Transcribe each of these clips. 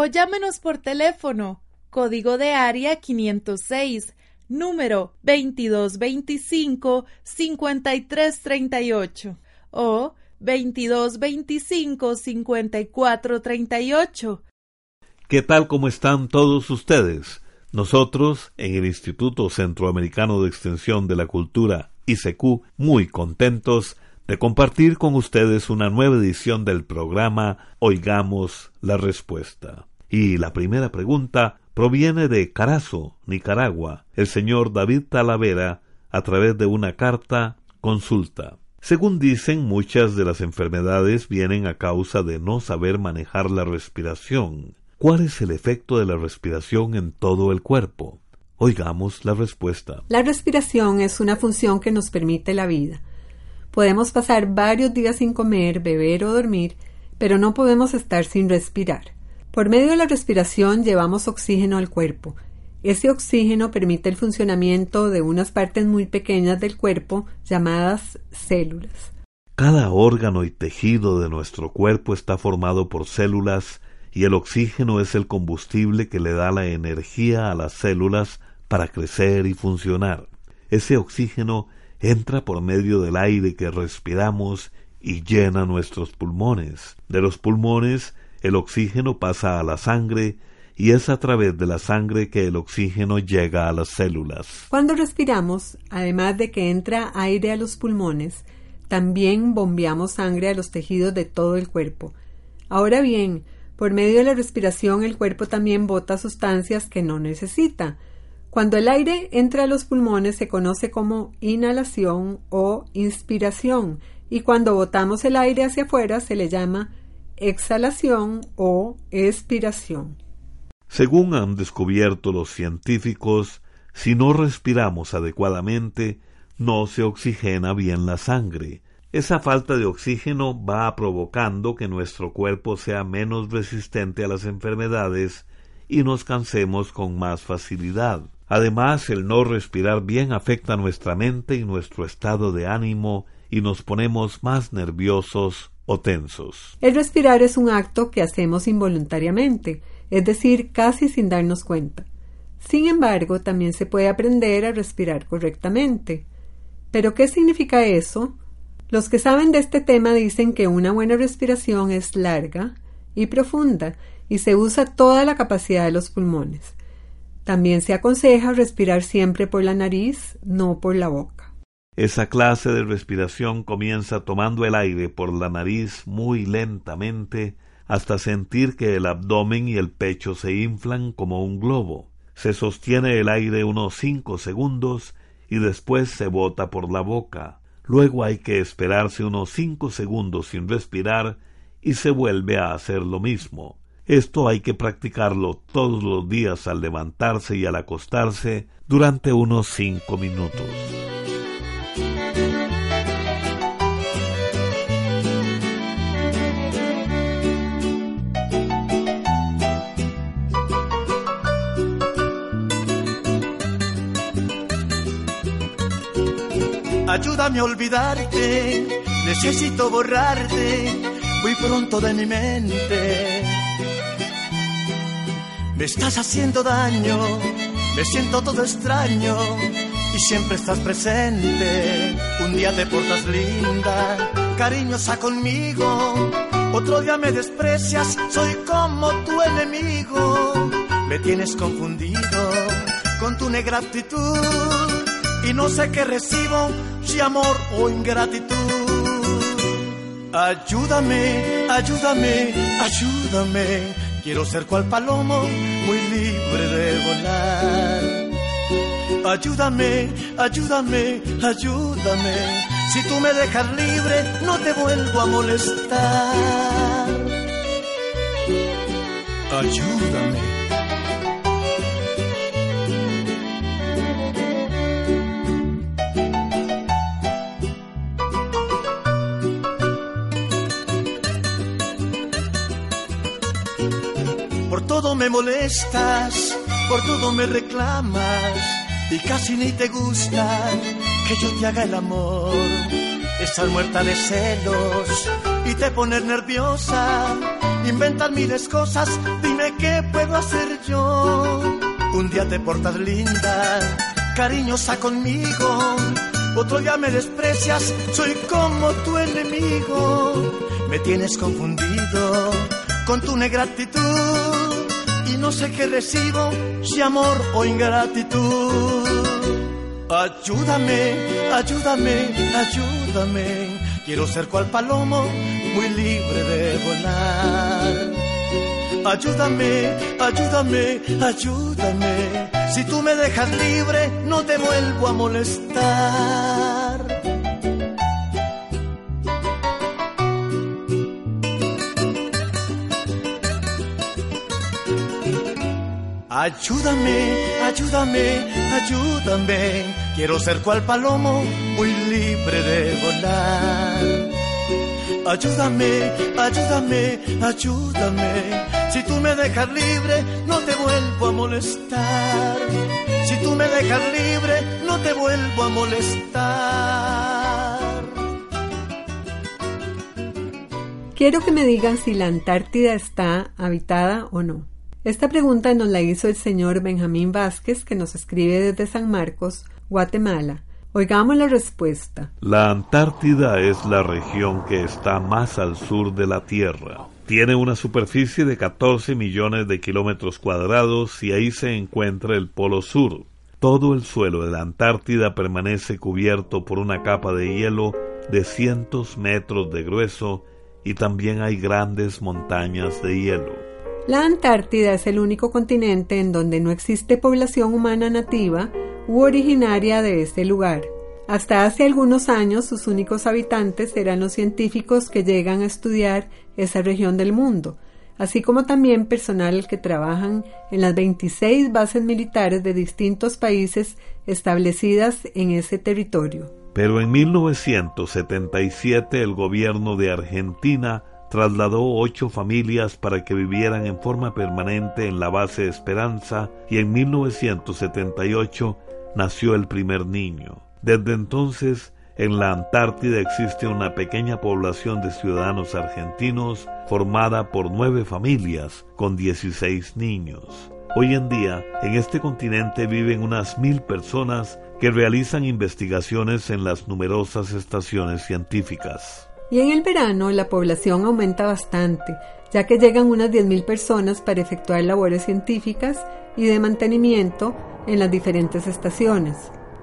O llámenos por teléfono, código de área 506, número 2225-5338 o 2225-5438 ¿Qué tal como están todos ustedes? Nosotros, en el Instituto Centroamericano de Extensión de la Cultura, ICQ, muy contentos de compartir con ustedes una nueva edición del programa Oigamos la Respuesta. Y la primera pregunta proviene de Carazo, Nicaragua, el señor David Talavera, a través de una carta consulta. Según dicen, muchas de las enfermedades vienen a causa de no saber manejar la respiración. ¿Cuál es el efecto de la respiración en todo el cuerpo? Oigamos la respuesta. La respiración es una función que nos permite la vida. Podemos pasar varios días sin comer, beber o dormir, pero no podemos estar sin respirar. Por medio de la respiración llevamos oxígeno al cuerpo. Ese oxígeno permite el funcionamiento de unas partes muy pequeñas del cuerpo llamadas células. Cada órgano y tejido de nuestro cuerpo está formado por células y el oxígeno es el combustible que le da la energía a las células para crecer y funcionar. Ese oxígeno entra por medio del aire que respiramos y llena nuestros pulmones. De los pulmones el oxígeno pasa a la sangre y es a través de la sangre que el oxígeno llega a las células. Cuando respiramos, además de que entra aire a los pulmones, también bombeamos sangre a los tejidos de todo el cuerpo. Ahora bien, por medio de la respiración el cuerpo también bota sustancias que no necesita. Cuando el aire entra a los pulmones se conoce como inhalación o inspiración y cuando botamos el aire hacia afuera se le llama exhalación o expiración. Según han descubierto los científicos, si no respiramos adecuadamente, no se oxigena bien la sangre, esa falta de oxígeno va provocando que nuestro cuerpo sea menos resistente a las enfermedades y nos cansemos con más facilidad. Además, el no respirar bien afecta nuestra mente y nuestro estado de ánimo y nos ponemos más nerviosos El respirar es un acto que hacemos involuntariamente, es decir, casi sin darnos cuenta. Sin embargo, también se puede aprender a respirar correctamente. ¿Pero qué significa eso? Los que saben de este tema dicen que una buena respiración es larga y profunda y se usa toda la capacidad de los pulmones. También se aconseja respirar siempre por la nariz, no por la boca. Esa clase de respiración comienza tomando el aire por la nariz muy lentamente hasta sentir que el abdomen y el pecho se inflan como un globo. Se sostiene el aire unos cinco segundos y después se bota por la boca. Luego hay que esperarse unos cinco segundos sin respirar y se vuelve a hacer lo mismo. Esto hay que practicarlo todos los días al levantarse y al acostarse durante unos cinco minutos. Ayúdame a olvidarte, necesito borrarte muy pronto de mi mente. Me estás haciendo daño, me siento todo extraño y siempre estás presente. Un día te portas linda, cariñosa conmigo. Otro día me desprecias, soy como tu enemigo. Me tienes confundido con tu negra actitud y no sé qué recibo si amor o ingratitud. Ayúdame, ayúdame, ayúdame. Quiero ser cual palomo, muy libre de volar. Ayúdame, ayúdame, ayúdame. Si tú me dejas libre, no te vuelvo a molestar. Ayúdame. Me molestas, por todo me reclamas y casi ni te gusta que yo te haga el amor. Estás muerta de celos y te pones nerviosa, inventas miles cosas, dime qué puedo hacer yo. Un día te portas linda, cariñosa conmigo, otro día me desprecias, soy como tu enemigo. Me tienes confundido con tu negra actitud y no sé qué recibo, si amor o ingratitud. Ayúdame, ayúdame, ayúdame. Quiero ser cual palomo, muy libre de volar. Ayúdame, ayúdame, ayúdame. Si tú me dejas libre, no te vuelvo a molestar. Ayúdame, ayúdame, ayúdame. Quiero ser cual palomo, muy libre de volar. Ayúdame, ayúdame, ayúdame. Si tú me dejas libre, no te vuelvo a molestar. Si tú me dejas libre, no te vuelvo a molestar. Quiero que me digan si la Antártida está habitada o no. Esta pregunta nos la hizo el señor Benjamín Vázquez, que nos escribe desde San Marcos, Guatemala. Oigamos la respuesta. La Antártida es la región que está más al sur de la Tierra. Tiene una superficie de 14 millones de kilómetros cuadrados y ahí se encuentra el Polo Sur. Todo el suelo de la Antártida permanece cubierto por una capa de hielo de cientos metros de grueso y también hay grandes montañas de hielo. La Antártida es el único continente en donde no existe población humana nativa u originaria de este lugar. Hasta hace algunos años sus únicos habitantes eran los científicos que llegan a estudiar esa región del mundo, así como también personal que trabajan en las 26 bases militares de distintos países establecidas en ese territorio. Pero en 1977 el gobierno de Argentina trasladó ocho familias para que vivieran en forma permanente en la base Esperanza y en 1978 nació el primer niño. Desde entonces, en la Antártida existe una pequeña población de ciudadanos argentinos formada por nueve familias con 16 niños. Hoy en día, en este continente viven unas mil personas que realizan investigaciones en las numerosas estaciones científicas. Y en el verano la población aumenta bastante, ya que llegan unas 10.000 personas para efectuar labores científicas y de mantenimiento en las diferentes estaciones.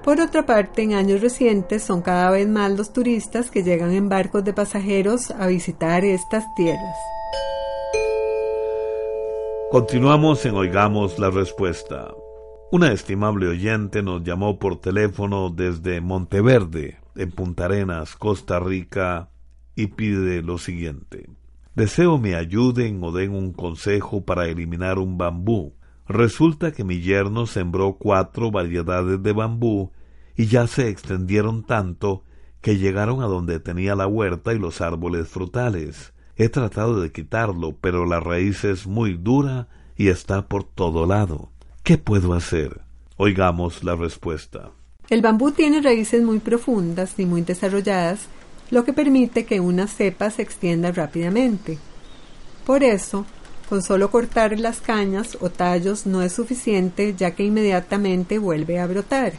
Por otra parte, en años recientes son cada vez más los turistas que llegan en barcos de pasajeros a visitar estas tierras. Continuamos en Oigamos la Respuesta. Una estimable oyente nos llamó por teléfono desde Monteverde, en Punta Arenas, Costa Rica, y pide lo siguiente. Deseo me ayuden o den un consejo para eliminar un bambú. Resulta que mi yerno sembró cuatro variedades de bambú y ya se extendieron tanto que llegaron a donde tenía la huerta y los árboles frutales. He tratado de quitarlo, pero la raíz es muy dura y está por todo lado. ¿Qué puedo hacer? Oigamos la respuesta. El bambú tiene raíces muy profundas y muy desarrolladas lo que permite que una cepa se extienda rápidamente. Por eso, con solo cortar las cañas o tallos no es suficiente ya que inmediatamente vuelve a brotar.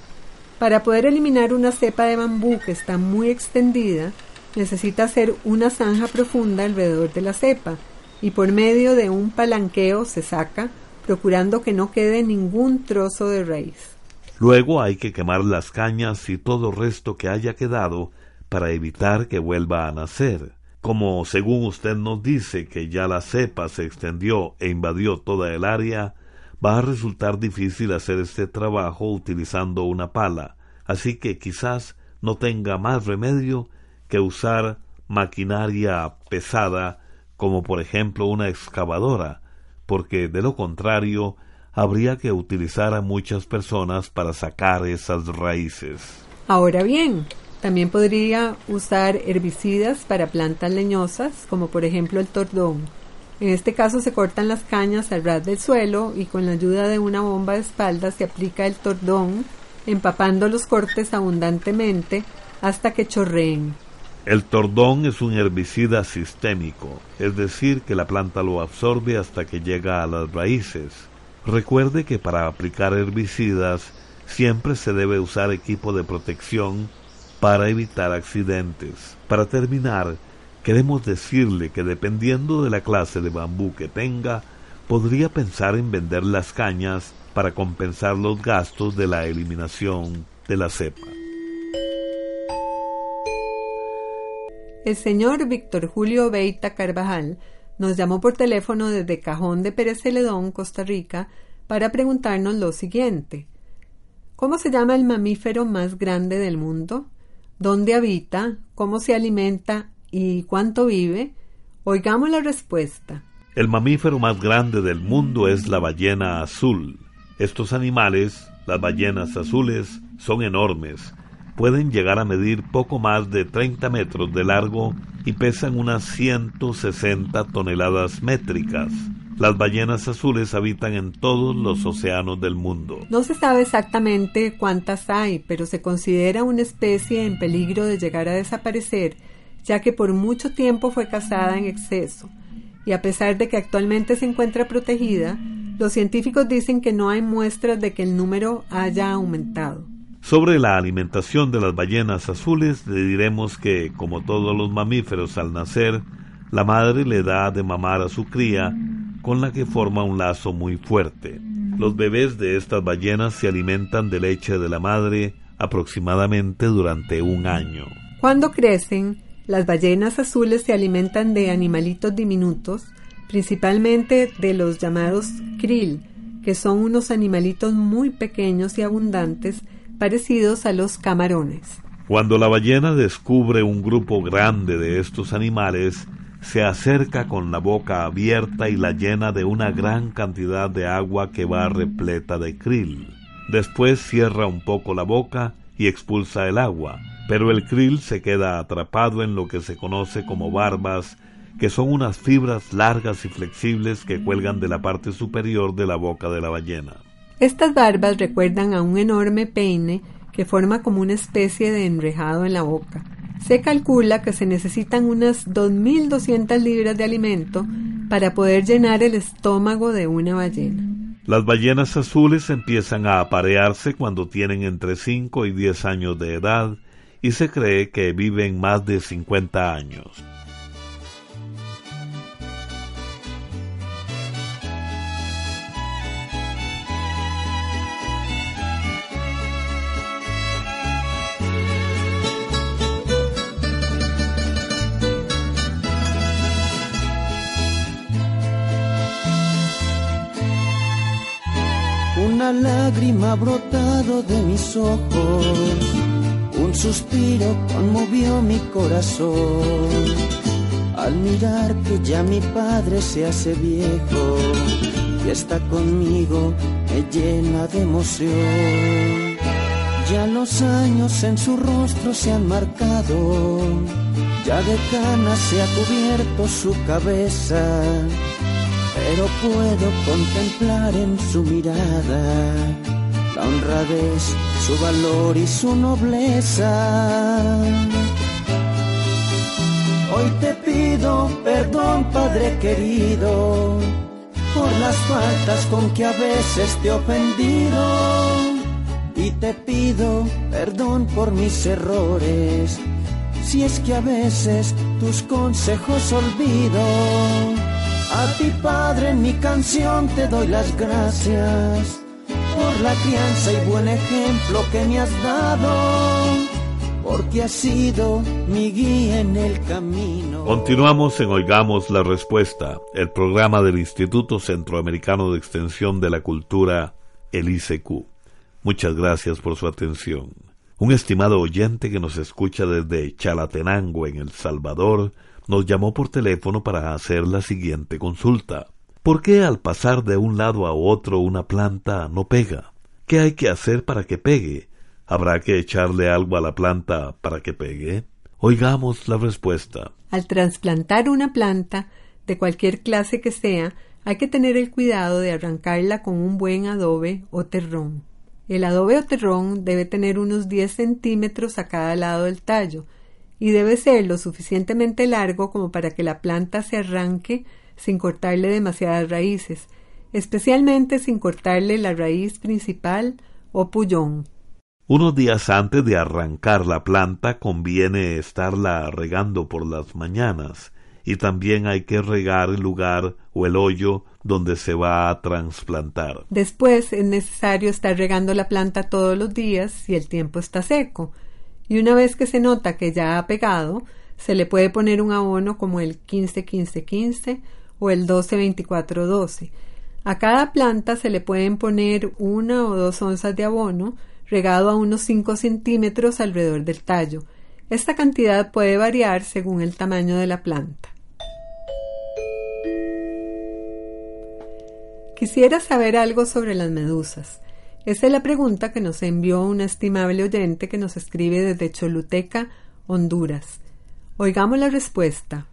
Para poder eliminar una cepa de bambú que está muy extendida, necesita hacer una zanja profunda alrededor de la cepa y por medio de un palanqueo se saca, procurando que no quede ningún trozo de raíz. Luego hay que quemar las cañas y todo resto que haya quedado para evitar que vuelva a nacer. Como según usted nos dice que ya la cepa se extendió e invadió toda el área, va a resultar difícil hacer este trabajo utilizando una pala, así que quizás no tenga más remedio que usar maquinaria pesada como por ejemplo una excavadora, porque de lo contrario habría que utilizar a muchas personas para sacar esas raíces. Ahora bien, también podría usar herbicidas para plantas leñosas, como por ejemplo el tordón. En este caso se cortan las cañas al ras del suelo y con la ayuda de una bomba de espalda se aplica el tordón, empapando los cortes abundantemente hasta que chorreen. El tordón es un herbicida sistémico, es decir, que la planta lo absorbe hasta que llega a las raíces. Recuerde que para aplicar herbicidas siempre se debe usar equipo de protección para evitar accidentes. Para terminar, queremos decirle que dependiendo de la clase de bambú que tenga, podría pensar en vender las cañas para compensar los gastos de la eliminación de la cepa. El señor Víctor Julio Beita Carvajal nos llamó por teléfono desde Cajón de Pérez Celedón, Costa Rica, para preguntarnos lo siguiente. ¿Cómo se llama el mamífero más grande del mundo? Dónde habita, cómo se alimenta y cuánto vive, oigamos la respuesta. El mamífero más grande del mundo es la ballena azul. Estos animales, las ballenas azules, son enormes. Pueden llegar a medir poco más de 30 metros de largo y pesan unas 160 toneladas métricas. Las ballenas azules habitan en todos los océanos del mundo. No se sabe exactamente cuántas hay, pero se considera una especie en peligro de llegar a desaparecer, ya que por mucho tiempo fue cazada en exceso. Y a pesar de que actualmente se encuentra protegida, los científicos dicen que no hay muestras de que el número haya aumentado. Sobre la alimentación de las ballenas azules le diremos que, como todos los mamíferos al nacer, la madre le da de mamar a su cría con la que forma un lazo muy fuerte. Los bebés de estas ballenas se alimentan de leche de la madre aproximadamente durante un año. Cuando crecen, las ballenas azules se alimentan de animalitos diminutos, principalmente de los llamados krill, que son unos animalitos muy pequeños y abundantes parecidos a los camarones. Cuando la ballena descubre un grupo grande de estos animales, se acerca con la boca abierta y la llena de una gran cantidad de agua que va repleta de krill. Después cierra un poco la boca y expulsa el agua, pero el krill se queda atrapado en lo que se conoce como barbas, que son unas fibras largas y flexibles que cuelgan de la parte superior de la boca de la ballena. Estas barbas recuerdan a un enorme peine que forma como una especie de enrejado en la boca se calcula que se necesitan unas 2.200 libras de alimento para poder llenar el estómago de una ballena. Las ballenas azules empiezan a aparearse cuando tienen entre 5 y 10 años de edad y se cree que viven más de 50 años. Lágrima brotado de mis ojos, un suspiro conmovió mi corazón. al mirar que ya mi padre se hace viejo y está conmigo me llena de emoción. Ya los años en su rostro se han marcado, ya de canas se ha cubierto su cabeza, puedo contemplar en su mirada la honradez, su valor y su nobleza. Hoy te pido perdón, Padre querido, por las faltas con que a veces te he ofendido. Y te pido perdón por mis errores, si es que a veces tus consejos olvido. A ti, Padre, en mi canción te doy las gracias por la crianza y buen ejemplo que me has dado porque ha sido mi guía en el camino. Continuamos en Oigamos la Respuesta, el programa del Instituto Centroamericano de Extensión de la Cultura, el ICQ. Muchas gracias por su atención. Un estimado oyente que nos escucha desde Chalatenango, en El Salvador, nos llamó por teléfono para hacer la siguiente consulta. ¿Por qué al pasar de un lado a otro una planta no pega? ¿Qué hay que hacer para que pegue? ¿Habrá que echarle algo a la planta para que pegue? Oigamos la respuesta. Al trasplantar una planta, de cualquier clase que sea, hay que tener el cuidado de arrancarla con un buen adobe o terrón. El adobe o terrón debe tener unos 10 centímetros a cada lado del tallo y debe ser lo suficientemente largo como para que la planta se arranque sin cortarle demasiadas raíces, especialmente sin cortarle la raíz principal o pullón. Unos días antes de arrancar la planta conviene estarla regando por las mañanas y también hay que regar el lugar o el hoyo donde se va a trasplantar. Después es necesario estar regando la planta todos los días si el tiempo está seco y una vez que se nota que ya ha pegado, se le puede poner un abono como el 15-15-15 o el 12-24-12. A cada planta se le pueden poner una o dos onzas de abono regado a unos 5 centímetros alrededor del tallo. Esta cantidad puede variar según el tamaño de la planta. Quisiera saber algo sobre las medusas. Esa es la pregunta que nos envió una estimable oyente que nos escribe desde Choluteca, Honduras. Oigamos la respuesta.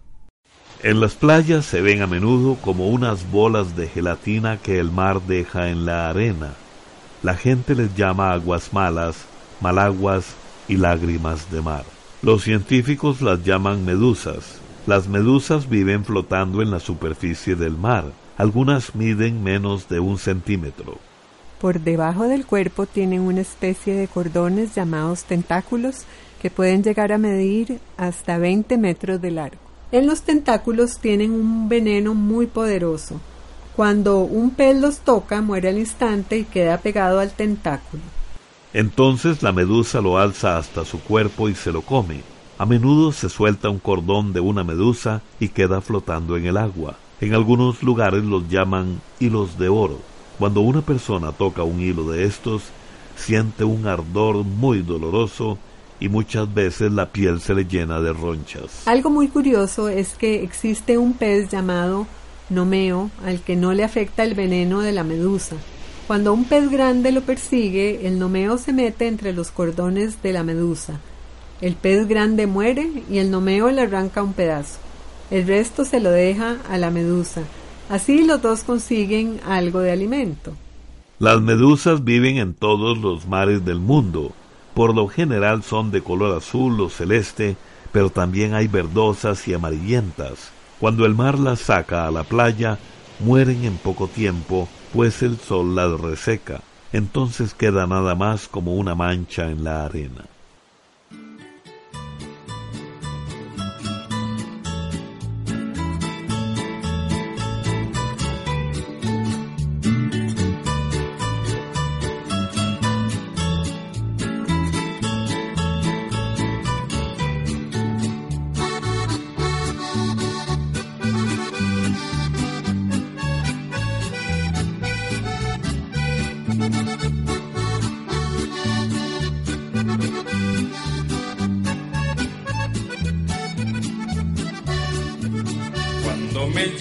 En las playas se ven a menudo como unas bolas de gelatina que el mar deja en la arena. La gente les llama aguas malas, malaguas y lágrimas de mar. Los científicos las llaman medusas. Las medusas viven flotando en la superficie del mar. Algunas miden menos de un centímetro. Por debajo del cuerpo tienen una especie de cordones llamados tentáculos que pueden llegar a medir hasta 20 metros de largo. En los tentáculos tienen un veneno muy poderoso cuando un pez los toca, muere al instante y queda pegado al tentáculo. Entonces la medusa lo alza hasta su cuerpo y se lo come. A menudo se suelta un cordón de una medusa y queda flotando en el agua. En algunos lugares los llaman hilos de oro. Cuando una persona toca un hilo de estos, siente un ardor muy doloroso y muchas veces la piel se le llena de ronchas. Algo muy curioso es que existe un pez llamado nomeo al que no le afecta el veneno de la medusa. Cuando un pez grande lo persigue, el nomeo se mete entre los cordones de la medusa. El pez grande muere y el nomeo le arranca un pedazo. El resto se lo deja a la medusa. Así los dos consiguen algo de alimento. Las medusas viven en todos los mares del mundo. Por lo general son de color azul o celeste, pero también hay verdosas y amarillentas. Cuando el mar las saca a la playa, mueren en poco tiempo, pues el sol las reseca. Entonces queda nada más como una mancha en la arena.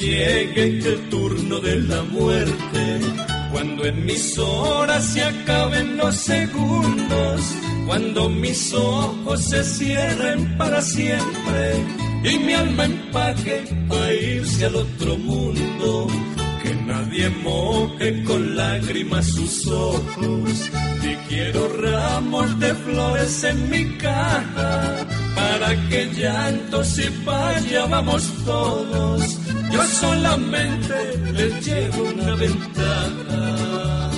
Llegue el turno de la muerte, cuando en mis horas se acaben los segundos, cuando mis ojos se cierren para siempre y mi alma empaque a irse al otro mundo. Que nadie moje con lágrimas sus ojos. Y quiero ramos de flores en mi caja para que llantos y vaya vamos todos. Yo solamente les llevo una ventaja.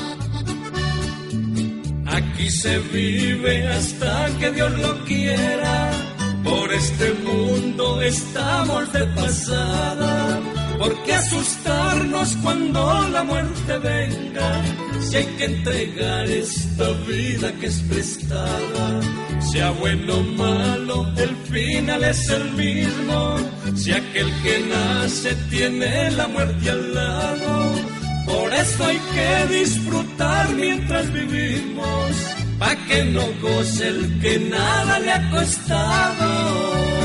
Aquí se vive hasta que Dios lo quiera. Por este mundo estamos de pasada. ¿Por qué asustarnos cuando la muerte venga? Si hay que entregar esta vida que es prestada. Sea bueno o malo, el final es el mismo. Si aquel que nace tiene la muerte al lado. Por eso hay que disfrutar mientras vivimos, pa' que no goce el que nada le ha costado.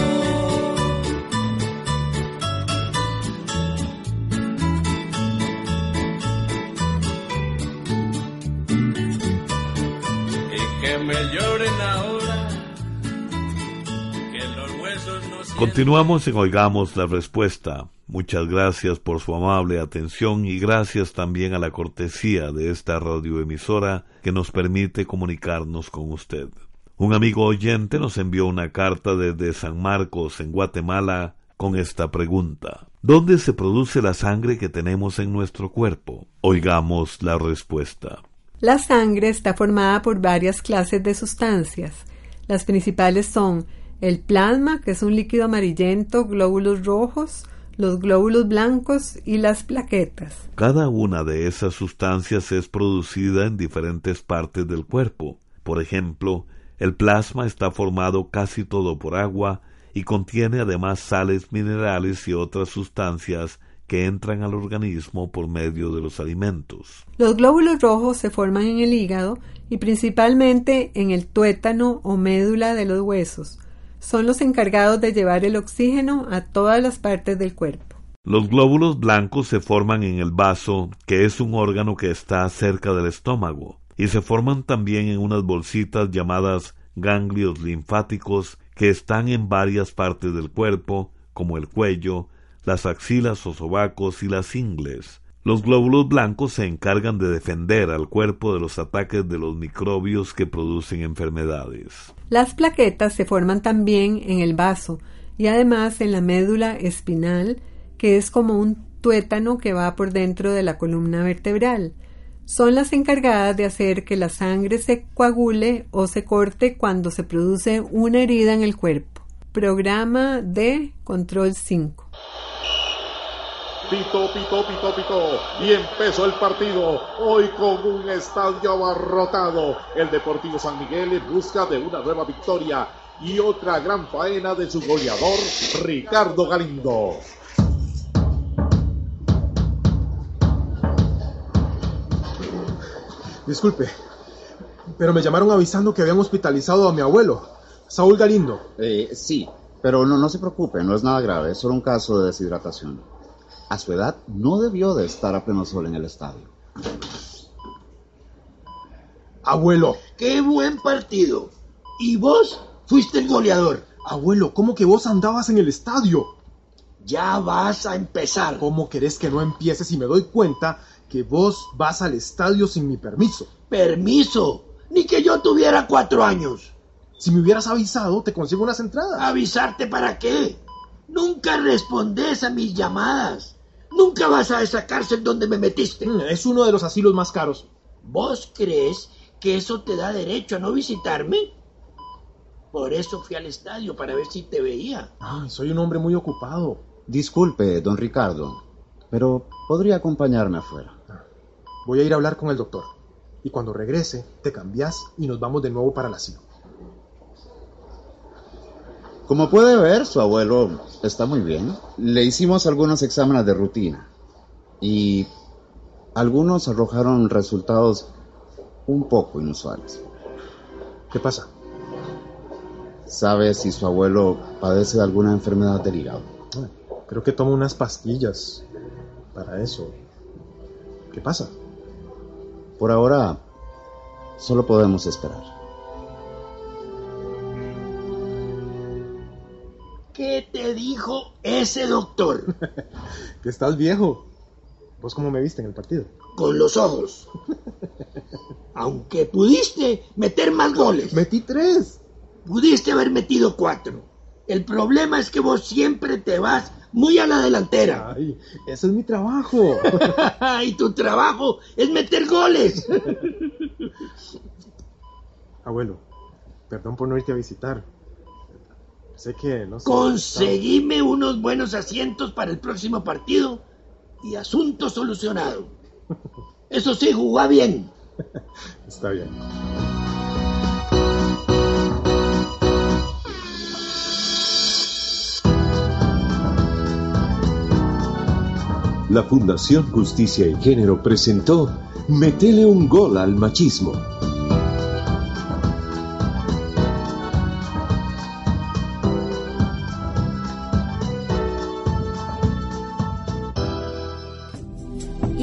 Continuamos en Oigamos la Respuesta. Muchas gracias por su amable atención y gracias también a la cortesía de esta radioemisora que nos permite comunicarnos con usted. Un amigo oyente nos envió una carta desde San Marcos, en Guatemala, con esta pregunta. ¿Dónde se produce la sangre que tenemos en nuestro cuerpo? Oigamos la respuesta. La sangre está formada por varias clases de sustancias. Las principales son el plasma, que es un líquido amarillento, glóbulos rojos, los glóbulos blancos y las plaquetas. Cada una de esas sustancias es producida en diferentes partes del cuerpo. Por ejemplo, el plasma está formado casi todo por agua y contiene además sales minerales y otras sustancias que entran al organismo por medio de los alimentos. Los glóbulos rojos se forman en el hígado y principalmente en el tuétano o médula de los huesos. Son los encargados de llevar el oxígeno a todas las partes del cuerpo. Los glóbulos blancos se forman en el vaso, que es un órgano que está cerca del estómago, y se forman también en unas bolsitas llamadas ganglios linfáticos que están en varias partes del cuerpo, como el cuello, las axilas o sobacos y las ingles. Los glóbulos blancos se encargan de defender al cuerpo de los ataques de los microbios que producen enfermedades. Las plaquetas se forman también en el vaso y además en la médula espinal, que es como un tuétano que va por dentro de la columna vertebral. Son las encargadas de hacer que la sangre se coagule o se corte cuando se produce una herida en el cuerpo. Programa de Control 5. Pito, pito, pito, pito. Y empezó el partido. Hoy con un estadio abarrotado. El Deportivo San Miguel en busca de una nueva victoria y otra gran faena de su goleador, Ricardo Galindo. Disculpe, pero me llamaron avisando que habían hospitalizado a mi abuelo, Saúl Galindo. Eh, sí, pero no, no se preocupe, no es nada grave, es solo un caso de deshidratación. A su edad no debió de estar a pleno sol en el estadio. Abuelo, ¡Qué buen partido! ¿Y vos fuiste el goleador? abuelo, ¿cómo que vos andabas en el estadio? Ya vas a empezar. ¿Cómo querés que no empiece si me doy cuenta que vos vas al estadio sin mi permiso? Permiso. Ni que yo tuviera cuatro años. Si me hubieras avisado, te consigo unas entradas. ¿Avisarte para qué? Nunca respondes a mis llamadas. Nunca vas a esa cárcel donde me metiste. Mm, Es uno de los asilos más caros. ¿Vos crees que eso te da derecho a no visitarme? Por eso fui al estadio para ver si te veía. Ay, soy un hombre muy ocupado. Disculpe, don Ricardo, pero podría acompañarme afuera. Voy a ir a hablar con el doctor. Y cuando regrese, te cambias y nos vamos de nuevo para el asilo. Como puede ver, su abuelo está muy bien. Le hicimos algunos exámenes de rutina y algunos arrojaron resultados un poco inusuales. ¿Qué pasa? ¿Sabe si su abuelo padece de alguna enfermedad del hígado? Ay, Creo que tomo unas pastillas. para eso. ¿Qué pasa? Por ahora, solo podemos esperar. ¿Qué te dijo ese doctor? que estás viejo. ¿Vos cómo me viste en el partido? Con los ojos. Aunque pudiste meter más goles. Metí tres. Pudiste haber metido cuatro. El problema es que vos siempre te vas muy a la delantera. Ay, ese es mi trabajo. y tu trabajo es meter goles. Abuelo, perdón por no irte a visitar. Sé que no sé. Conseguime unos buenos asientos para el próximo partido y asunto solucionado. Eso sí, jugá bien. Está bien. La Fundación Justicia y Género presentó Metele un gol al machismo.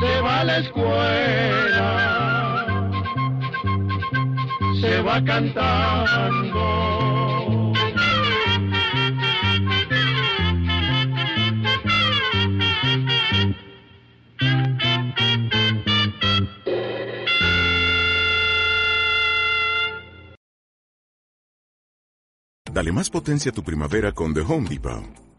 Se va a la escuela, se va cantando. Dale más potencia a tu primavera con The Home Depot.